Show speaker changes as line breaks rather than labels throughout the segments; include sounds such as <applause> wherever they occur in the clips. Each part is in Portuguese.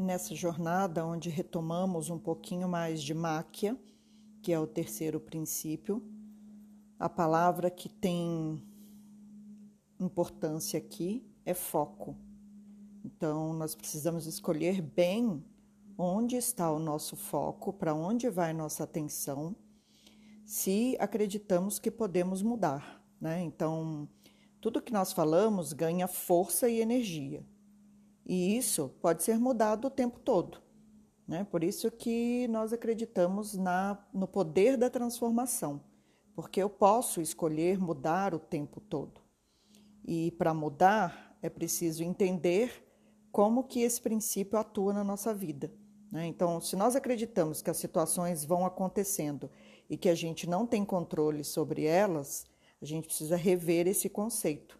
nessa jornada onde retomamos um pouquinho mais de máquia, que é o terceiro princípio, a palavra que tem importância aqui é foco. Então, nós precisamos escolher bem onde está o nosso foco, para onde vai nossa atenção, se acreditamos que podemos mudar, né? Então, tudo que nós falamos ganha força e energia. E isso pode ser mudado o tempo todo. Né? Por isso que nós acreditamos na, no poder da transformação, porque eu posso escolher mudar o tempo todo. E para mudar é preciso entender como que esse princípio atua na nossa vida. Né? Então, se nós acreditamos que as situações vão acontecendo e que a gente não tem controle sobre elas, a gente precisa rever esse conceito,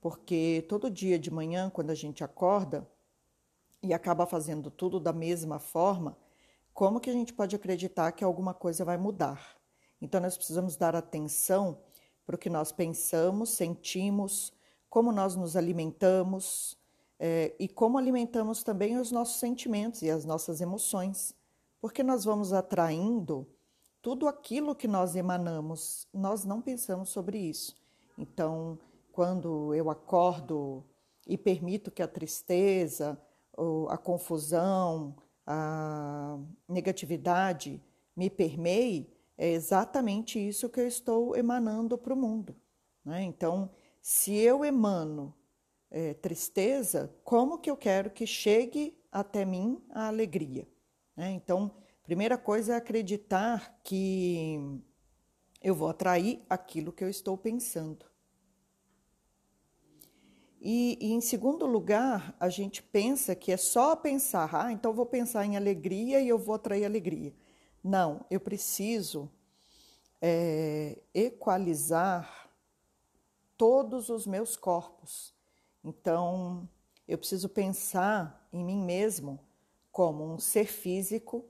porque todo dia de manhã, quando a gente acorda e acaba fazendo tudo da mesma forma, como que a gente pode acreditar que alguma coisa vai mudar? Então, nós precisamos dar atenção para o que nós pensamos, sentimos, como nós nos alimentamos é, e como alimentamos também os nossos sentimentos e as nossas emoções, porque nós vamos atraindo tudo aquilo que nós emanamos, nós não pensamos sobre isso. Então, quando eu acordo e permito que a tristeza, a confusão, a negatividade me permeie, é exatamente isso que eu estou emanando para o mundo. Né? Então, se eu emano é, tristeza, como que eu quero que chegue até mim a alegria? Né? Então, Primeira coisa é acreditar que eu vou atrair aquilo que eu estou pensando. E, e, em segundo lugar, a gente pensa que é só pensar, ah, então vou pensar em alegria e eu vou atrair alegria. Não, eu preciso é, equalizar todos os meus corpos. Então, eu preciso pensar em mim mesmo como um ser físico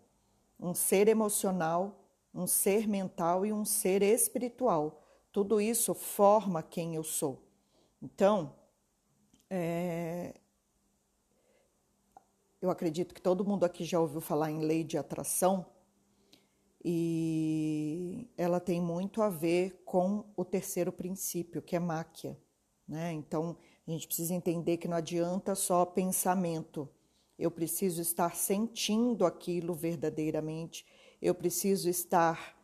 um ser emocional, um ser mental e um ser espiritual. Tudo isso forma quem eu sou. Então, é... eu acredito que todo mundo aqui já ouviu falar em lei de atração e ela tem muito a ver com o terceiro princípio, que é máquia. Né? Então, a gente precisa entender que não adianta só pensamento eu preciso estar sentindo aquilo verdadeiramente, eu preciso estar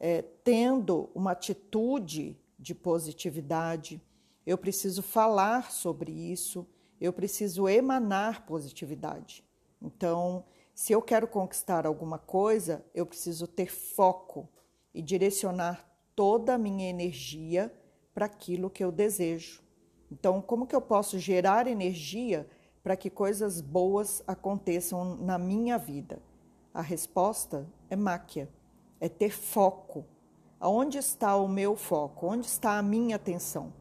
é, tendo uma atitude de positividade, eu preciso falar sobre isso, eu preciso emanar positividade. Então, se eu quero conquistar alguma coisa, eu preciso ter foco e direcionar toda a minha energia para aquilo que eu desejo. Então, como que eu posso gerar energia para que coisas boas aconteçam na minha vida? A resposta é máquia, é ter foco. Aonde está o meu foco? Onde está a minha atenção?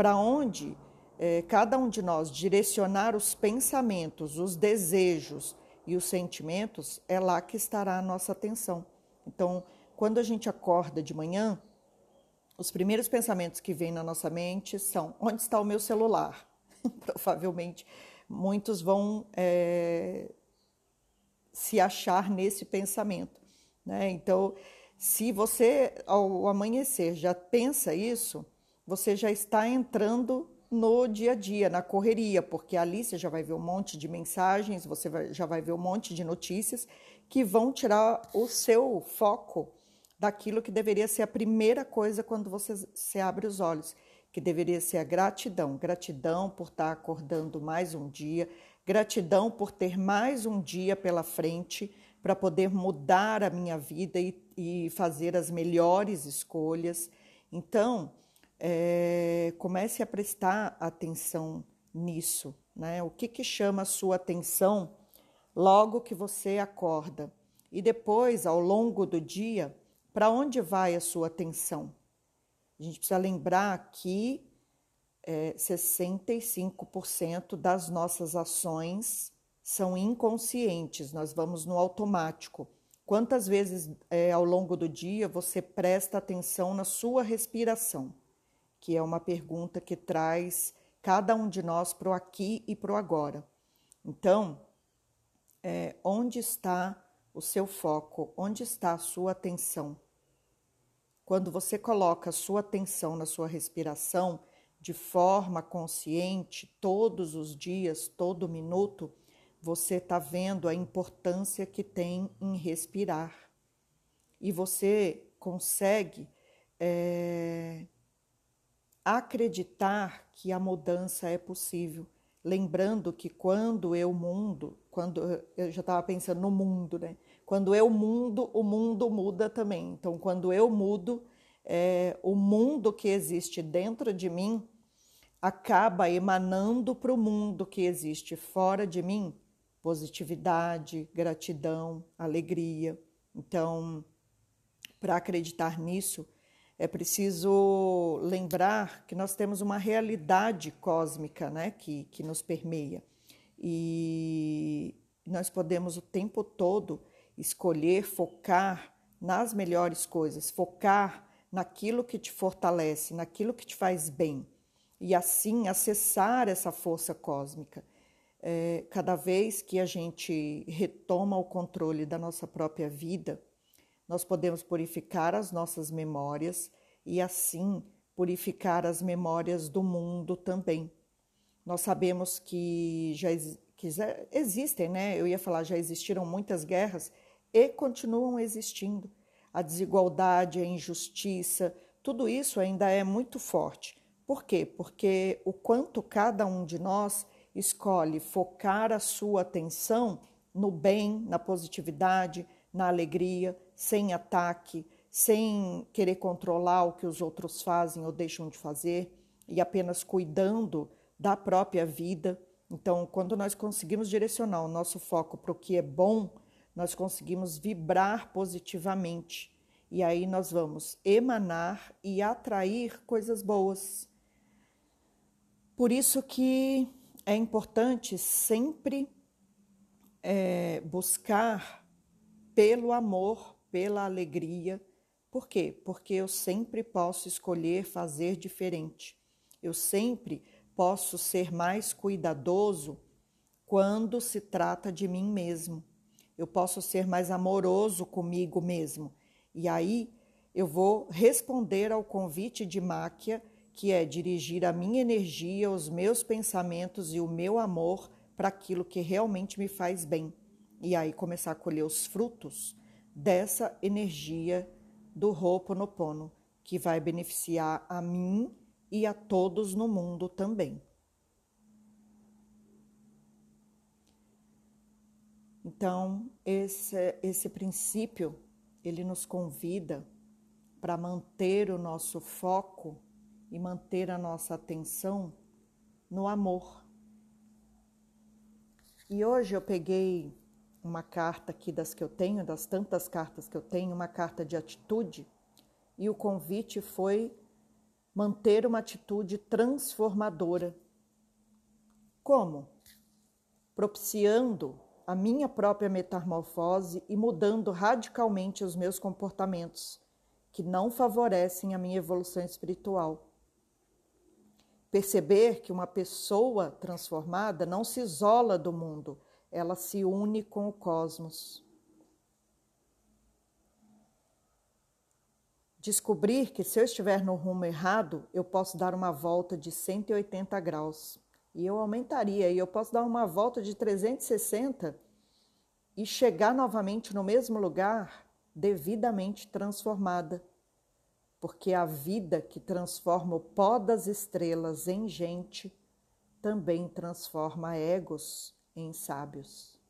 Para onde é, cada um de nós direcionar os pensamentos, os desejos e os sentimentos, é lá que estará a nossa atenção. Então, quando a gente acorda de manhã, os primeiros pensamentos que vêm na nossa mente são: onde está o meu celular? <laughs> Provavelmente muitos vão é, se achar nesse pensamento. Né? Então, se você, ao amanhecer, já pensa isso, você já está entrando no dia a dia, na correria, porque ali você já vai ver um monte de mensagens, você vai, já vai ver um monte de notícias que vão tirar o seu foco daquilo que deveria ser a primeira coisa quando você se abre os olhos, que deveria ser a gratidão. Gratidão por estar acordando mais um dia, gratidão por ter mais um dia pela frente para poder mudar a minha vida e, e, fazer as melhores escolhas. Então, é, comece a prestar atenção nisso. Né? O que, que chama a sua atenção logo que você acorda? E depois, ao longo do dia, para onde vai a sua atenção? A gente precisa lembrar que é, 65% das nossas ações são inconscientes, nós vamos no automático. Quantas vezes é, ao longo do dia você presta atenção na sua respiração? Que é uma pergunta que traz cada um de nós para o aqui e para o agora. Então, é, onde está o seu foco, onde está a sua atenção. Quando você coloca a sua atenção na sua respiração de forma consciente, todos os dias, todo minuto, você está vendo a importância que tem em respirar. E você consegue é, acreditar que a mudança é possível. Lembrando que quando eu mundo, quando eu já estava pensando no mundo, né? Quando eu mundo, o mundo muda também. Então, quando eu mudo, é, o mundo que existe dentro de mim acaba emanando para o mundo que existe fora de mim positividade, gratidão, alegria. Então, para acreditar nisso, é preciso lembrar que nós temos uma realidade cósmica né, que, que nos permeia. E nós podemos o tempo todo escolher focar nas melhores coisas, focar naquilo que te fortalece, naquilo que te faz bem. E assim acessar essa força cósmica. É, cada vez que a gente retoma o controle da nossa própria vida, nós podemos purificar as nossas memórias e assim purificar as memórias do mundo também. Nós sabemos que já que existem, né? Eu ia falar, já existiram muitas guerras e continuam existindo. A desigualdade, a injustiça, tudo isso ainda é muito forte. Por quê? Porque o quanto cada um de nós escolhe focar a sua atenção no bem, na positividade, na alegria, sem ataque, sem querer controlar o que os outros fazem ou deixam de fazer e apenas cuidando da própria vida. Então, quando nós conseguimos direcionar o nosso foco para o que é bom, nós conseguimos vibrar positivamente. E aí nós vamos emanar e atrair coisas boas. Por isso que é importante sempre é, buscar pelo amor, pela alegria. Por quê? Porque eu sempre posso escolher fazer diferente. Eu sempre posso ser mais cuidadoso quando se trata de mim mesmo. Eu posso ser mais amoroso comigo mesmo. E aí eu vou responder ao convite de Máquia, que é dirigir a minha energia, os meus pensamentos e o meu amor para aquilo que realmente me faz bem. E aí começar a colher os frutos dessa energia do Ho'oponopono, que vai beneficiar a mim e a todos no mundo também. Então, esse, esse princípio, ele nos convida para manter o nosso foco e manter a nossa atenção no amor. E hoje eu peguei uma carta aqui das que eu tenho, das tantas cartas que eu tenho, uma carta de atitude, e o convite foi manter uma atitude transformadora. Como? Propiciando a minha própria metamorfose e mudando radicalmente os meus comportamentos, que não favorecem a minha evolução espiritual. Perceber que uma pessoa transformada não se isola do mundo, ela se une com o cosmos. Descobrir que se eu estiver no rumo errado, eu posso dar uma volta de 180 graus. E eu aumentaria, e eu posso dar uma volta de 360 e chegar novamente no mesmo lugar devidamente transformada. Porque a vida que transforma o pó das estrelas em gente também transforma egos em sábios.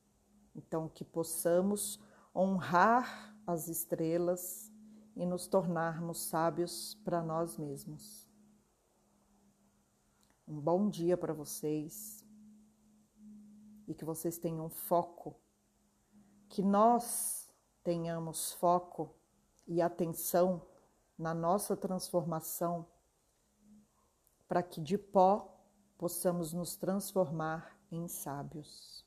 Então, que possamos honrar as estrelas e nos tornarmos sábios para nós mesmos. Um bom dia para vocês e que vocês tenham foco, que nós tenhamos foco e atenção na nossa transformação, para que de pó possamos nos transformar em sábios.